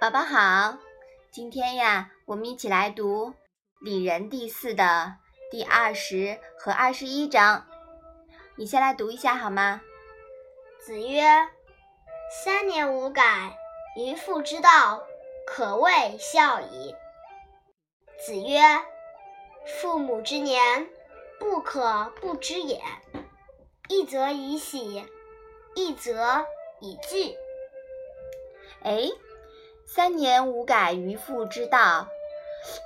宝宝好，今天呀，我们一起来读《礼仁》第四的第二十和二十一章。你先来读一下好吗？子曰：“三年无改，于父之道，可谓孝矣。”子曰：“父母之年，不可不知也。一则以喜，一则以惧。”哎。三年无改于父之道，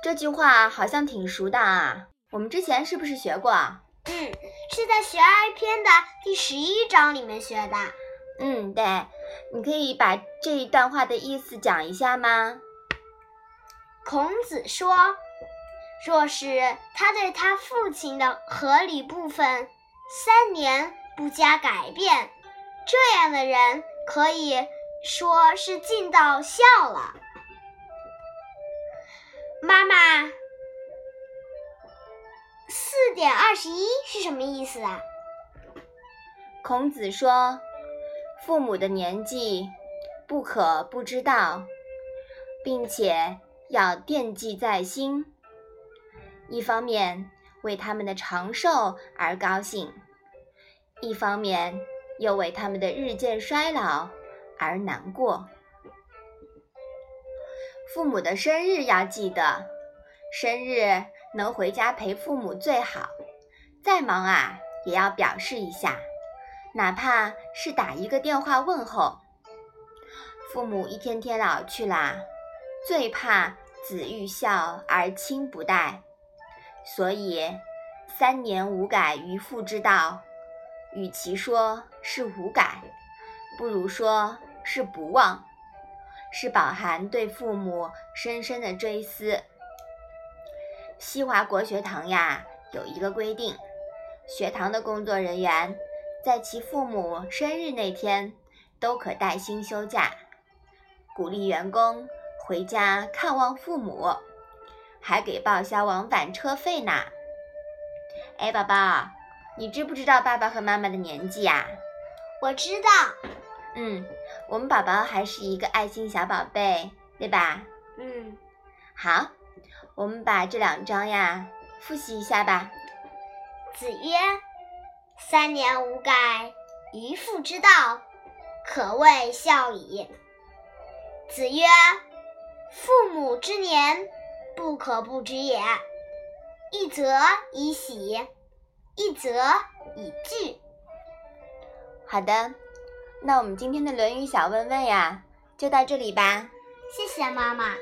这句话好像挺熟的啊！我们之前是不是学过？嗯，是在《学而篇》的第十一章里面学的。嗯，对，你可以把这一段话的意思讲一下吗？孔子说：“若是他对他父亲的合理部分三年不加改变，这样的人可以。”说是尽到孝了，妈妈，四点二十一是什么意思啊？孔子说，父母的年纪不可不知道，并且要惦记在心。一方面为他们的长寿而高兴，一方面又为他们的日渐衰老。而难过。父母的生日要记得，生日能回家陪父母最好。再忙啊，也要表示一下，哪怕是打一个电话问候。父母一天天老去啦，最怕子欲孝而亲不待。所以，三年无改于父之道，与其说是无改。不如说是不忘，是饱含对父母深深的追思。西华国学堂呀，有一个规定，学堂的工作人员在其父母生日那天都可带薪休假，鼓励员工回家看望父母，还给报销往返车费呢。哎，宝宝，你知不知道爸爸和妈妈的年纪呀？我知道。嗯，我们宝宝还是一个爱心小宝贝，对吧？嗯，好，我们把这两章呀复习一下吧。子曰：“三年无改，于父之道，可谓孝矣。”子曰：“父母之年，不可不知也。一则以喜，一则以惧。”好的。那我们今天的《论语》小问问呀，就到这里吧。谢谢妈妈。